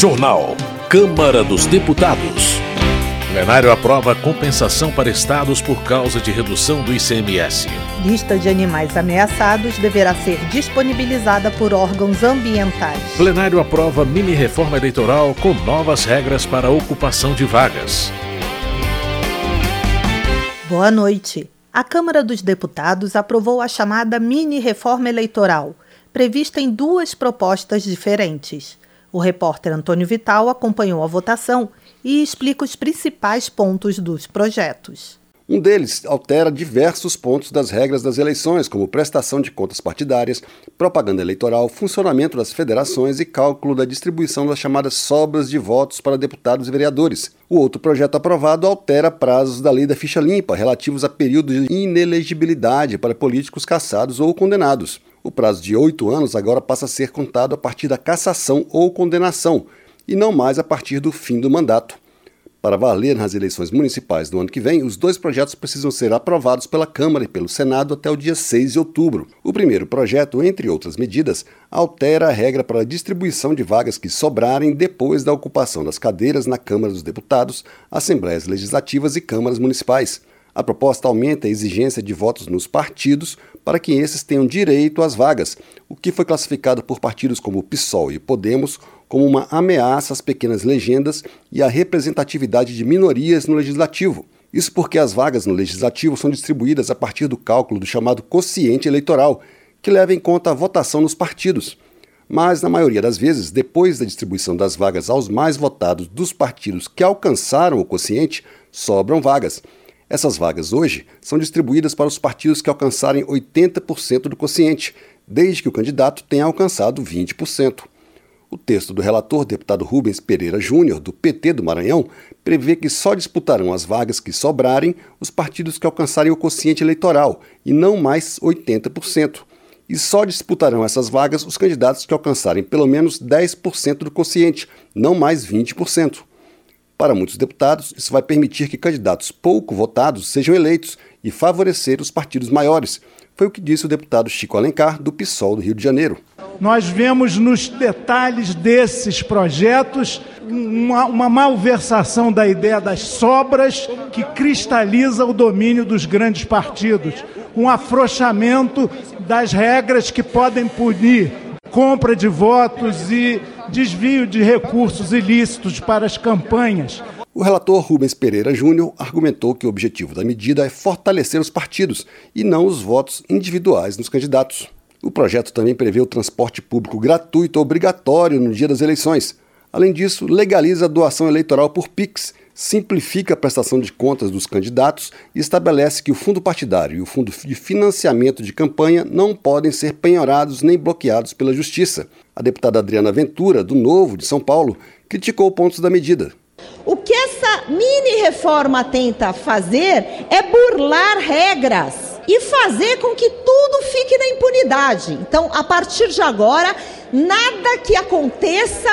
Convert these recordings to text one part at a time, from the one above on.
Jornal. Câmara dos Deputados. Plenário aprova compensação para estados por causa de redução do ICMS. Lista de animais ameaçados deverá ser disponibilizada por órgãos ambientais. Plenário aprova mini-reforma eleitoral com novas regras para a ocupação de vagas. Boa noite. A Câmara dos Deputados aprovou a chamada mini-reforma eleitoral, prevista em duas propostas diferentes. O repórter Antônio Vital acompanhou a votação e explica os principais pontos dos projetos. Um deles altera diversos pontos das regras das eleições, como prestação de contas partidárias, propaganda eleitoral, funcionamento das federações e cálculo da distribuição das chamadas sobras de votos para deputados e vereadores. O outro projeto aprovado altera prazos da lei da ficha limpa relativos a períodos de inelegibilidade para políticos caçados ou condenados. O prazo de oito anos agora passa a ser contado a partir da cassação ou condenação, e não mais a partir do fim do mandato. Para valer nas eleições municipais do ano que vem, os dois projetos precisam ser aprovados pela Câmara e pelo Senado até o dia 6 de outubro. O primeiro projeto, entre outras medidas, altera a regra para a distribuição de vagas que sobrarem depois da ocupação das cadeiras na Câmara dos Deputados, Assembleias Legislativas e Câmaras Municipais. A proposta aumenta a exigência de votos nos partidos para que esses tenham direito às vagas, o que foi classificado por partidos como PSOL e Podemos como uma ameaça às pequenas legendas e à representatividade de minorias no legislativo. Isso porque as vagas no legislativo são distribuídas a partir do cálculo do chamado quociente eleitoral, que leva em conta a votação nos partidos. Mas, na maioria das vezes, depois da distribuição das vagas aos mais votados dos partidos que alcançaram o quociente, sobram vagas. Essas vagas hoje são distribuídas para os partidos que alcançarem 80% do quociente, desde que o candidato tenha alcançado 20%. O texto do relator, deputado Rubens Pereira Júnior, do PT do Maranhão, prevê que só disputarão as vagas que sobrarem os partidos que alcançarem o quociente eleitoral, e não mais 80%. E só disputarão essas vagas os candidatos que alcançarem pelo menos 10% do quociente, não mais 20%. Para muitos deputados, isso vai permitir que candidatos pouco votados sejam eleitos e favorecer os partidos maiores. Foi o que disse o deputado Chico Alencar, do PSOL do Rio de Janeiro. Nós vemos nos detalhes desses projetos uma, uma malversação da ideia das sobras que cristaliza o domínio dos grandes partidos, um afrouxamento das regras que podem punir compra de votos e desvio de recursos ilícitos para as campanhas. O relator Rubens Pereira Júnior argumentou que o objetivo da medida é fortalecer os partidos e não os votos individuais nos candidatos. O projeto também prevê o transporte público gratuito obrigatório no dia das eleições. Além disso, legaliza a doação eleitoral por PIX simplifica a prestação de contas dos candidatos e estabelece que o fundo partidário e o fundo de financiamento de campanha não podem ser penhorados nem bloqueados pela Justiça. A deputada Adriana Ventura, do Novo de São Paulo, criticou pontos da medida. O que essa mini reforma tenta fazer é burlar regras e fazer com que tudo fique na impunidade. Então, a partir de agora, nada que aconteça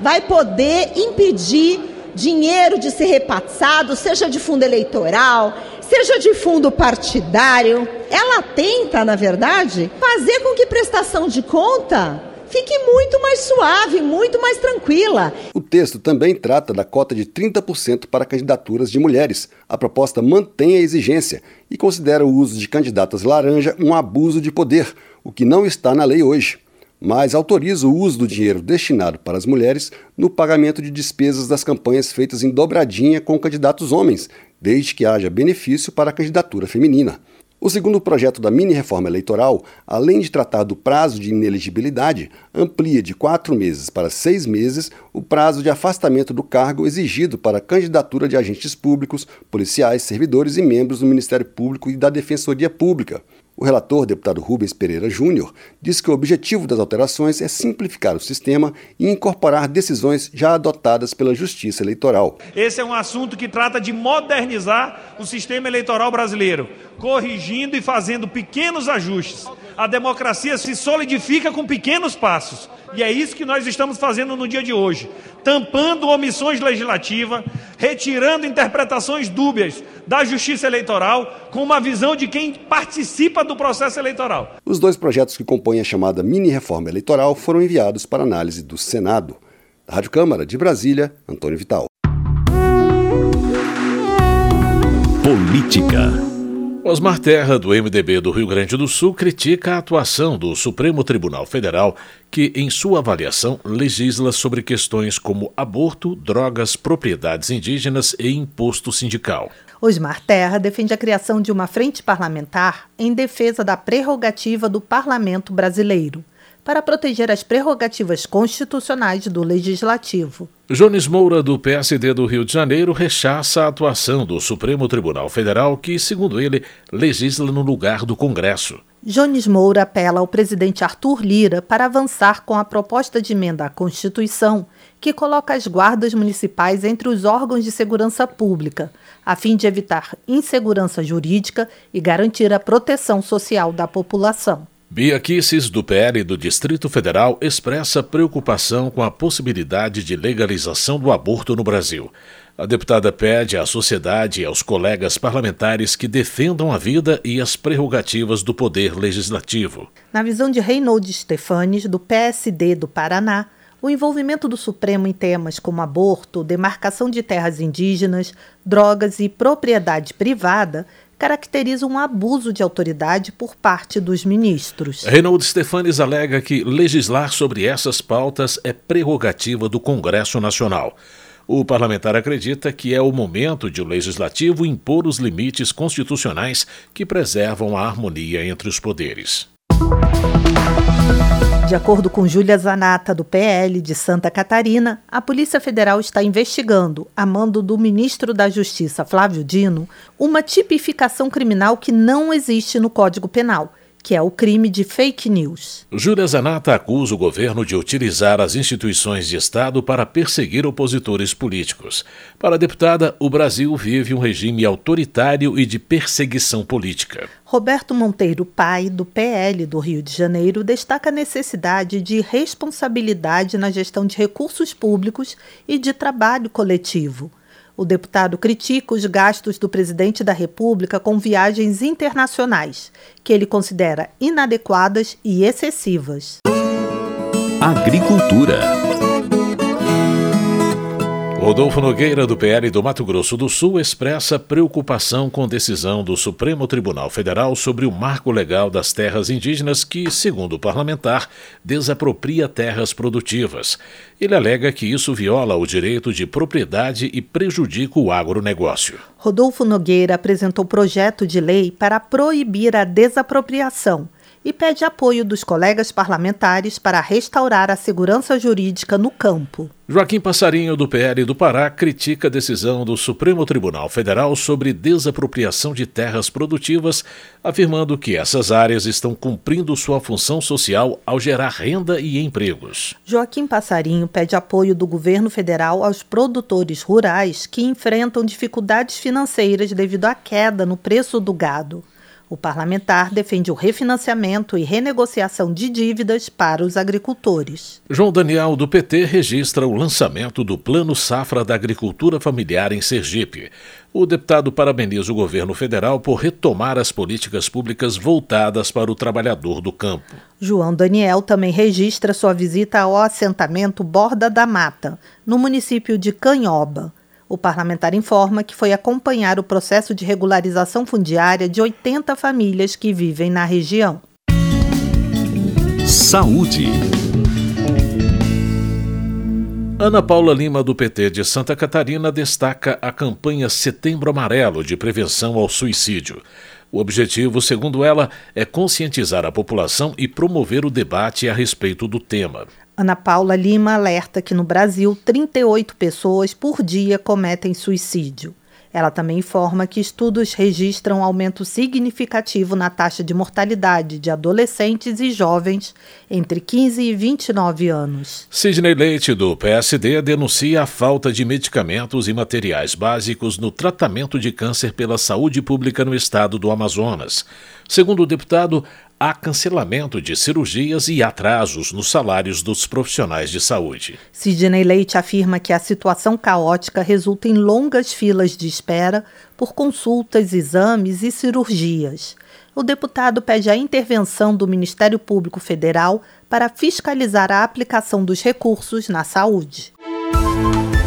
vai poder impedir dinheiro de ser repassado, seja de fundo eleitoral, seja de fundo partidário. Ela tenta, na verdade, fazer com que prestação de conta fique muito mais suave, muito mais tranquila. O texto também trata da cota de 30% para candidaturas de mulheres. A proposta mantém a exigência e considera o uso de candidatas laranja um abuso de poder, o que não está na lei hoje mas autoriza o uso do dinheiro destinado para as mulheres no pagamento de despesas das campanhas feitas em dobradinha com candidatos homens, desde que haja benefício para a candidatura feminina. O segundo projeto da mini-reforma eleitoral, além de tratar do prazo de inelegibilidade, amplia de quatro meses para seis meses o prazo de afastamento do cargo exigido para a candidatura de agentes públicos, policiais, servidores e membros do Ministério Público e da Defensoria Pública. O relator, deputado Rubens Pereira Júnior, disse que o objetivo das alterações é simplificar o sistema e incorporar decisões já adotadas pela Justiça Eleitoral. Esse é um assunto que trata de modernizar o sistema eleitoral brasileiro, corrigindo e fazendo pequenos ajustes. A democracia se solidifica com pequenos passos. E é isso que nós estamos fazendo no dia de hoje, tampando omissões legislativas, retirando interpretações dúbias da Justiça Eleitoral, com uma visão de quem participa do processo eleitoral. Os dois projetos que compõem a chamada mini reforma eleitoral foram enviados para análise do Senado. Da Rádio Câmara de Brasília, Antônio Vital. Política. Osmar Terra, do MDB do Rio Grande do Sul, critica a atuação do Supremo Tribunal Federal, que, em sua avaliação, legisla sobre questões como aborto, drogas, propriedades indígenas e imposto sindical. Osmar Terra defende a criação de uma frente parlamentar em defesa da prerrogativa do parlamento brasileiro para proteger as prerrogativas constitucionais do Legislativo. Jones Moura, do PSD do Rio de Janeiro, rechaça a atuação do Supremo Tribunal Federal, que, segundo ele, legisla no lugar do Congresso. Jones Moura apela ao presidente Arthur Lira para avançar com a proposta de emenda à Constituição que coloca as guardas municipais entre os órgãos de segurança pública, a fim de evitar insegurança jurídica e garantir a proteção social da população. Bia Kisses, do PL do Distrito Federal, expressa preocupação com a possibilidade de legalização do aborto no Brasil. A deputada pede à sociedade e aos colegas parlamentares que defendam a vida e as prerrogativas do poder legislativo. Na visão de Reynold Stefanes, do PSD do Paraná, o envolvimento do Supremo em temas como aborto, demarcação de terras indígenas, drogas e propriedade privada caracteriza um abuso de autoridade por parte dos ministros. Reinaldo Stefanes alega que legislar sobre essas pautas é prerrogativa do Congresso Nacional. O parlamentar acredita que é o momento de o legislativo impor os limites constitucionais que preservam a harmonia entre os poderes. De acordo com Júlia Zanata, do PL de Santa Catarina, a Polícia Federal está investigando, a mando do ministro da Justiça, Flávio Dino, uma tipificação criminal que não existe no Código Penal que é o crime de fake news. Júlia Zanata acusa o governo de utilizar as instituições de Estado para perseguir opositores políticos. Para a deputada, o Brasil vive um regime autoritário e de perseguição política. Roberto Monteiro Pai, do PL do Rio de Janeiro, destaca a necessidade de responsabilidade na gestão de recursos públicos e de trabalho coletivo. O deputado critica os gastos do presidente da República com viagens internacionais, que ele considera inadequadas e excessivas. Agricultura. Rodolfo Nogueira, do PL do Mato Grosso do Sul, expressa preocupação com decisão do Supremo Tribunal Federal sobre o marco legal das terras indígenas que, segundo o parlamentar, desapropria terras produtivas. Ele alega que isso viola o direito de propriedade e prejudica o agronegócio. Rodolfo Nogueira apresentou projeto de lei para proibir a desapropriação e pede apoio dos colegas parlamentares para restaurar a segurança jurídica no campo. Joaquim Passarinho, do PL do Pará, critica a decisão do Supremo Tribunal Federal sobre desapropriação de terras produtivas, afirmando que essas áreas estão cumprindo sua função social ao gerar renda e empregos. Joaquim Passarinho pede apoio do governo federal aos produtores rurais que enfrentam dificuldades financeiras devido à queda no preço do gado. O parlamentar defende o refinanciamento e renegociação de dívidas para os agricultores. João Daniel, do PT, registra o lançamento do Plano Safra da Agricultura Familiar em Sergipe. O deputado parabeniza o governo federal por retomar as políticas públicas voltadas para o trabalhador do campo. João Daniel também registra sua visita ao assentamento Borda da Mata, no município de Canhoba. O parlamentar informa que foi acompanhar o processo de regularização fundiária de 80 famílias que vivem na região. Saúde. Ana Paula Lima, do PT de Santa Catarina, destaca a campanha Setembro Amarelo de prevenção ao suicídio. O objetivo, segundo ela, é conscientizar a população e promover o debate a respeito do tema. Ana Paula Lima alerta que no Brasil 38 pessoas por dia cometem suicídio. Ela também informa que estudos registram aumento significativo na taxa de mortalidade de adolescentes e jovens entre 15 e 29 anos. Sidney Leite, do PSD, denuncia a falta de medicamentos e materiais básicos no tratamento de câncer pela saúde pública no estado do Amazonas. Segundo o deputado, há cancelamento de cirurgias e atrasos nos salários dos profissionais de saúde. Sidney Leite afirma que a situação caótica resulta em longas filas de espera por consultas, exames e cirurgias. O deputado pede a intervenção do Ministério Público Federal para fiscalizar a aplicação dos recursos na saúde.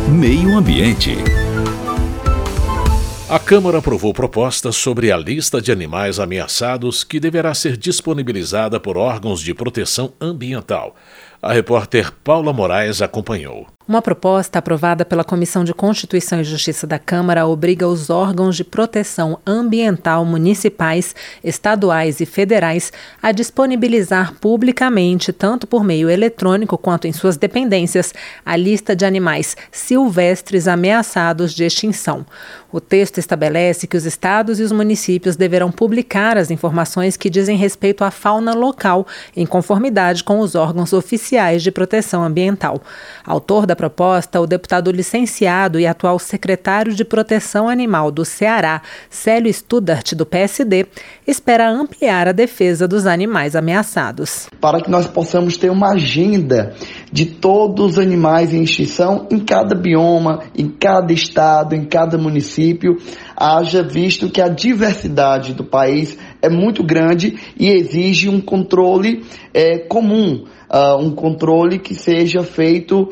Meio Ambiente. A Câmara aprovou propostas sobre a lista de animais ameaçados que deverá ser disponibilizada por órgãos de proteção ambiental. A repórter Paula Moraes acompanhou. Uma proposta aprovada pela Comissão de Constituição e Justiça da Câmara obriga os órgãos de proteção ambiental municipais, estaduais e federais a disponibilizar publicamente, tanto por meio eletrônico quanto em suas dependências, a lista de animais silvestres ameaçados de extinção. O texto estabelece que os estados e os municípios deverão publicar as informações que dizem respeito à fauna local, em conformidade com os órgãos oficiais de proteção ambiental. Autor da proposta, o deputado licenciado e atual secretário de Proteção Animal do Ceará, Célio Studart, do PSD, espera ampliar a defesa dos animais ameaçados. Para que nós possamos ter uma agenda de todos os animais em extinção em cada bioma, em cada estado, em cada município, haja visto que a diversidade do país é muito grande e exige um controle é, comum uh, um controle que seja feito uh,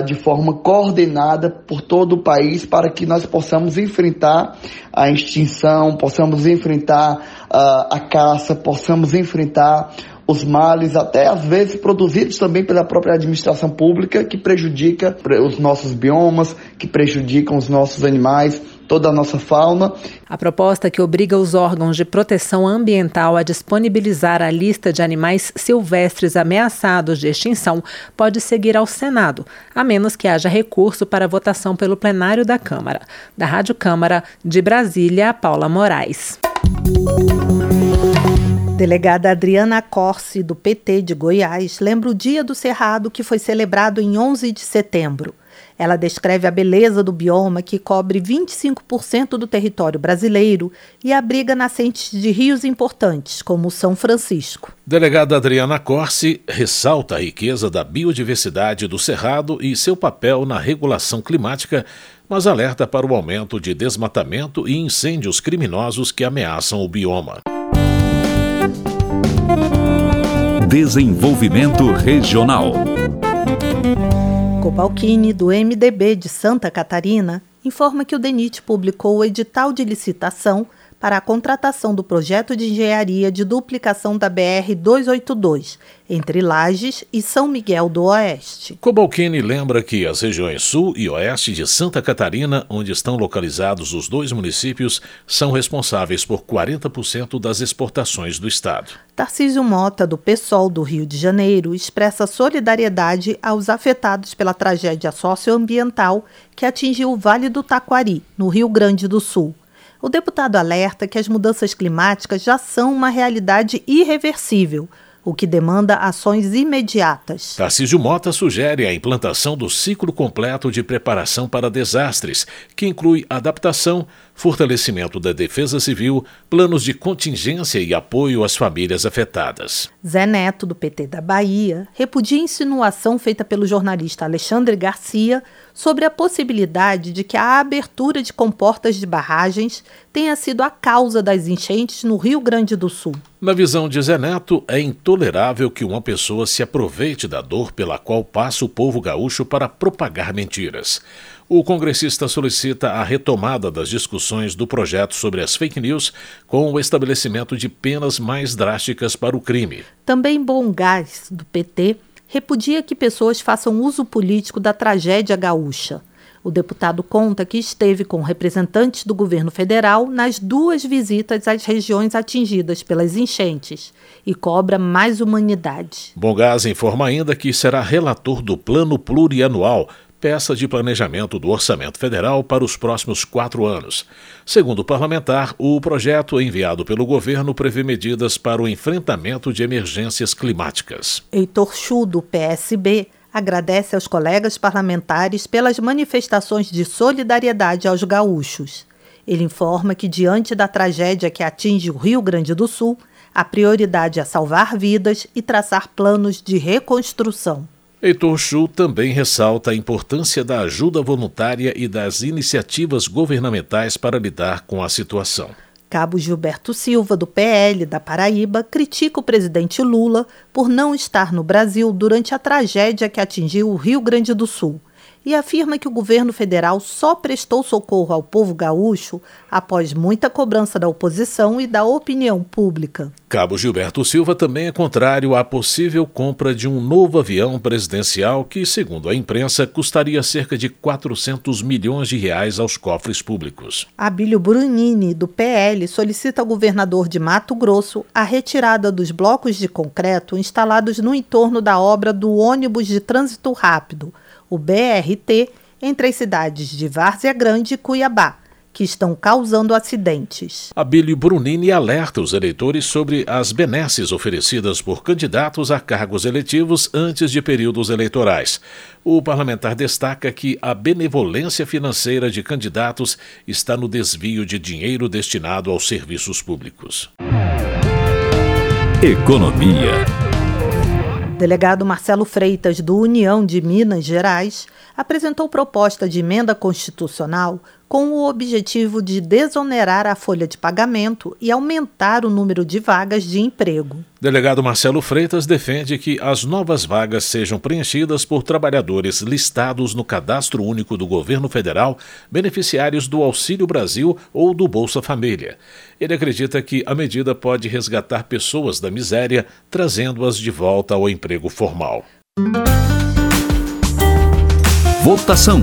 uh, de forma coordenada por todo o país para que nós possamos enfrentar a extinção, possamos enfrentar a caça, possamos enfrentar os males, até às vezes produzidos também pela própria administração pública, que prejudica os nossos biomas, que prejudicam os nossos animais toda a nossa fauna. A proposta que obriga os órgãos de proteção ambiental a disponibilizar a lista de animais silvestres ameaçados de extinção pode seguir ao Senado, a menos que haja recurso para votação pelo plenário da Câmara. Da Rádio Câmara, de Brasília, Paula Moraes. Delegada Adriana Corsi, do PT de Goiás, lembra o Dia do Cerrado que foi celebrado em 11 de setembro. Ela descreve a beleza do bioma que cobre 25% do território brasileiro e abriga nascentes de rios importantes, como o São Francisco. Delegada Adriana Corsi ressalta a riqueza da biodiversidade do Cerrado e seu papel na regulação climática, mas alerta para o aumento de desmatamento e incêndios criminosos que ameaçam o bioma. Desenvolvimento Regional. Cobalcini, do MDB de Santa Catarina, informa que o DENIT publicou o edital de licitação para a contratação do projeto de engenharia de duplicação da BR-282 entre Lages e São Miguel do Oeste. Cobalcini lembra que as regiões sul e oeste de Santa Catarina, onde estão localizados os dois municípios, são responsáveis por 40% das exportações do estado. Tarcísio Mota, do PSOL do Rio de Janeiro, expressa solidariedade aos afetados pela tragédia socioambiental que atingiu o Vale do Taquari, no Rio Grande do Sul. O deputado alerta que as mudanças climáticas já são uma realidade irreversível, o que demanda ações imediatas. Tarcísio Mota sugere a implantação do ciclo completo de preparação para desastres, que inclui adaptação, fortalecimento da defesa civil, planos de contingência e apoio às famílias afetadas. Zé Neto, do PT da Bahia, repudia a insinuação feita pelo jornalista Alexandre Garcia sobre a possibilidade de que a abertura de comportas de barragens tenha sido a causa das enchentes no Rio Grande do Sul. Na visão de Zé Neto, é intolerável que uma pessoa se aproveite da dor pela qual passa o povo gaúcho para propagar mentiras. O congressista solicita a retomada das discussões do projeto sobre as fake news com o estabelecimento de penas mais drásticas para o crime. Também Bom Gás, do PT, repudia que pessoas façam uso político da tragédia gaúcha. O deputado conta que esteve com representantes do governo federal nas duas visitas às regiões atingidas pelas enchentes e cobra mais humanidade. Bongás informa ainda que será relator do Plano Plurianual peça de planejamento do Orçamento Federal para os próximos quatro anos. Segundo o parlamentar, o projeto enviado pelo governo prevê medidas para o enfrentamento de emergências climáticas. Heitor Chu, do PSB, agradece aos colegas parlamentares pelas manifestações de solidariedade aos gaúchos. Ele informa que, diante da tragédia que atinge o Rio Grande do Sul, a prioridade é salvar vidas e traçar planos de reconstrução. Heitor Chu também ressalta a importância da ajuda voluntária e das iniciativas governamentais para lidar com a situação. Cabo Gilberto Silva, do PL da Paraíba, critica o presidente Lula por não estar no Brasil durante a tragédia que atingiu o Rio Grande do Sul e afirma que o governo federal só prestou socorro ao povo gaúcho após muita cobrança da oposição e da opinião pública. Cabo Gilberto Silva também é contrário à possível compra de um novo avião presidencial que, segundo a imprensa, custaria cerca de 400 milhões de reais aos cofres públicos. Abílio Brunini, do PL, solicita ao governador de Mato Grosso a retirada dos blocos de concreto instalados no entorno da obra do ônibus de trânsito rápido o BRT, entre as cidades de Várzea Grande e Cuiabá, que estão causando acidentes. Abílio Brunini alerta os eleitores sobre as benesses oferecidas por candidatos a cargos eletivos antes de períodos eleitorais. O parlamentar destaca que a benevolência financeira de candidatos está no desvio de dinheiro destinado aos serviços públicos. Economia. Delegado Marcelo Freitas, do União de Minas Gerais, apresentou proposta de emenda constitucional com o objetivo de desonerar a folha de pagamento e aumentar o número de vagas de emprego. Delegado Marcelo Freitas defende que as novas vagas sejam preenchidas por trabalhadores listados no Cadastro Único do Governo Federal, beneficiários do Auxílio Brasil ou do Bolsa Família. Ele acredita que a medida pode resgatar pessoas da miséria, trazendo-as de volta ao emprego formal. Votação.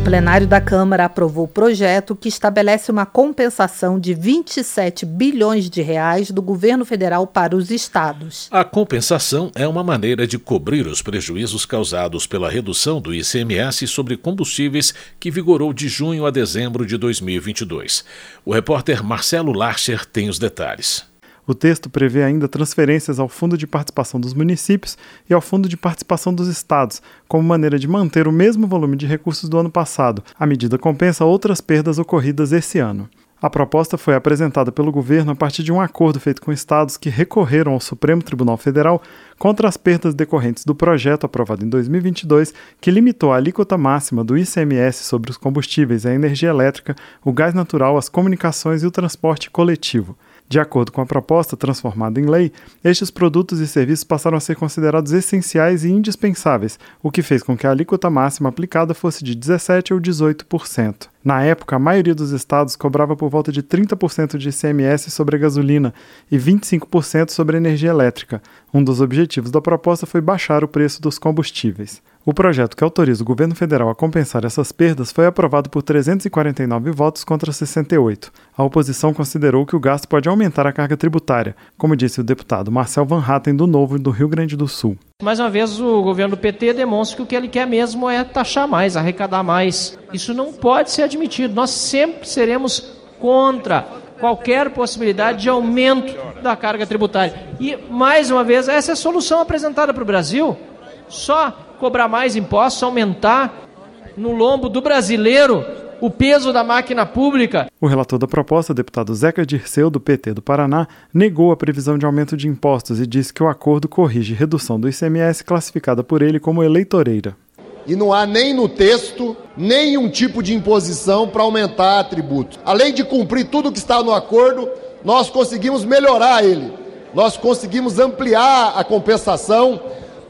O plenário da Câmara aprovou o projeto que estabelece uma compensação de 27 bilhões de reais do governo federal para os estados. A compensação é uma maneira de cobrir os prejuízos causados pela redução do ICMS sobre combustíveis que vigorou de junho a dezembro de 2022. O repórter Marcelo Larcher tem os detalhes. O texto prevê ainda transferências ao Fundo de Participação dos Municípios e ao Fundo de Participação dos Estados, como maneira de manter o mesmo volume de recursos do ano passado. A medida compensa outras perdas ocorridas esse ano. A proposta foi apresentada pelo governo a partir de um acordo feito com estados que recorreram ao Supremo Tribunal Federal contra as perdas decorrentes do projeto aprovado em 2022, que limitou a alíquota máxima do ICMS sobre os combustíveis, a energia elétrica, o gás natural, as comunicações e o transporte coletivo. De acordo com a proposta transformada em lei, estes produtos e serviços passaram a ser considerados essenciais e indispensáveis, o que fez com que a alíquota máxima aplicada fosse de 17% ou 18%. Na época, a maioria dos estados cobrava por volta de 30% de ICMS sobre a gasolina e 25% sobre a energia elétrica. Um dos objetivos da proposta foi baixar o preço dos combustíveis. O projeto que autoriza o governo federal a compensar essas perdas foi aprovado por 349 votos contra 68. A oposição considerou que o gasto pode aumentar a carga tributária, como disse o deputado Marcel Van Hatten, do Novo do Rio Grande do Sul. Mais uma vez, o governo do PT demonstra que o que ele quer mesmo é taxar mais, arrecadar mais. Isso não pode ser admitido. Nós sempre seremos contra qualquer possibilidade de aumento da carga tributária. E, mais uma vez, essa é a solução apresentada para o Brasil. Só cobrar mais impostos, aumentar no lombo do brasileiro o peso da máquina pública. O relator da proposta, deputado Zeca Dirceu, do PT do Paraná, negou a previsão de aumento de impostos e disse que o acordo corrige redução do ICMS classificada por ele como eleitoreira. E não há nem no texto nenhum tipo de imposição para aumentar tributos. Além de cumprir tudo que está no acordo, nós conseguimos melhorar ele. Nós conseguimos ampliar a compensação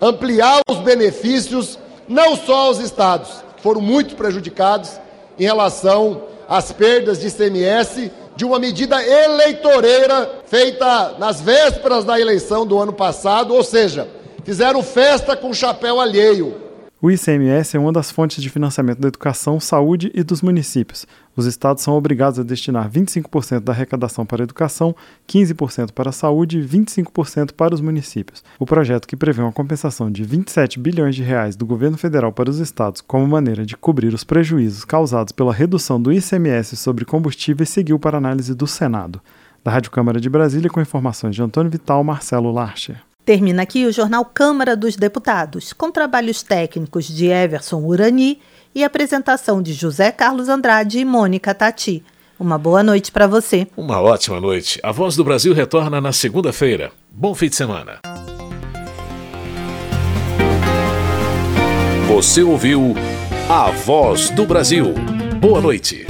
ampliar os benefícios não só aos estados, que foram muito prejudicados em relação às perdas de ICMS de uma medida eleitoreira feita nas vésperas da eleição do ano passado, ou seja, fizeram festa com chapéu alheio. O ICMS é uma das fontes de financiamento da educação, saúde e dos municípios. Os estados são obrigados a destinar 25% da arrecadação para a educação, 15% para a saúde e 25% para os municípios. O projeto, que prevê uma compensação de 27 bilhões de reais do governo federal para os estados como maneira de cobrir os prejuízos causados pela redução do ICMS sobre combustíveis, seguiu para análise do Senado. Da Rádio Câmara de Brasília, com informações de Antônio Vital, Marcelo Larcher. Termina aqui o jornal Câmara dos Deputados, com trabalhos técnicos de Everson Urani e apresentação de José Carlos Andrade e Mônica Tati. Uma boa noite para você. Uma ótima noite. A Voz do Brasil retorna na segunda-feira. Bom fim de semana. Você ouviu A Voz do Brasil. Boa noite.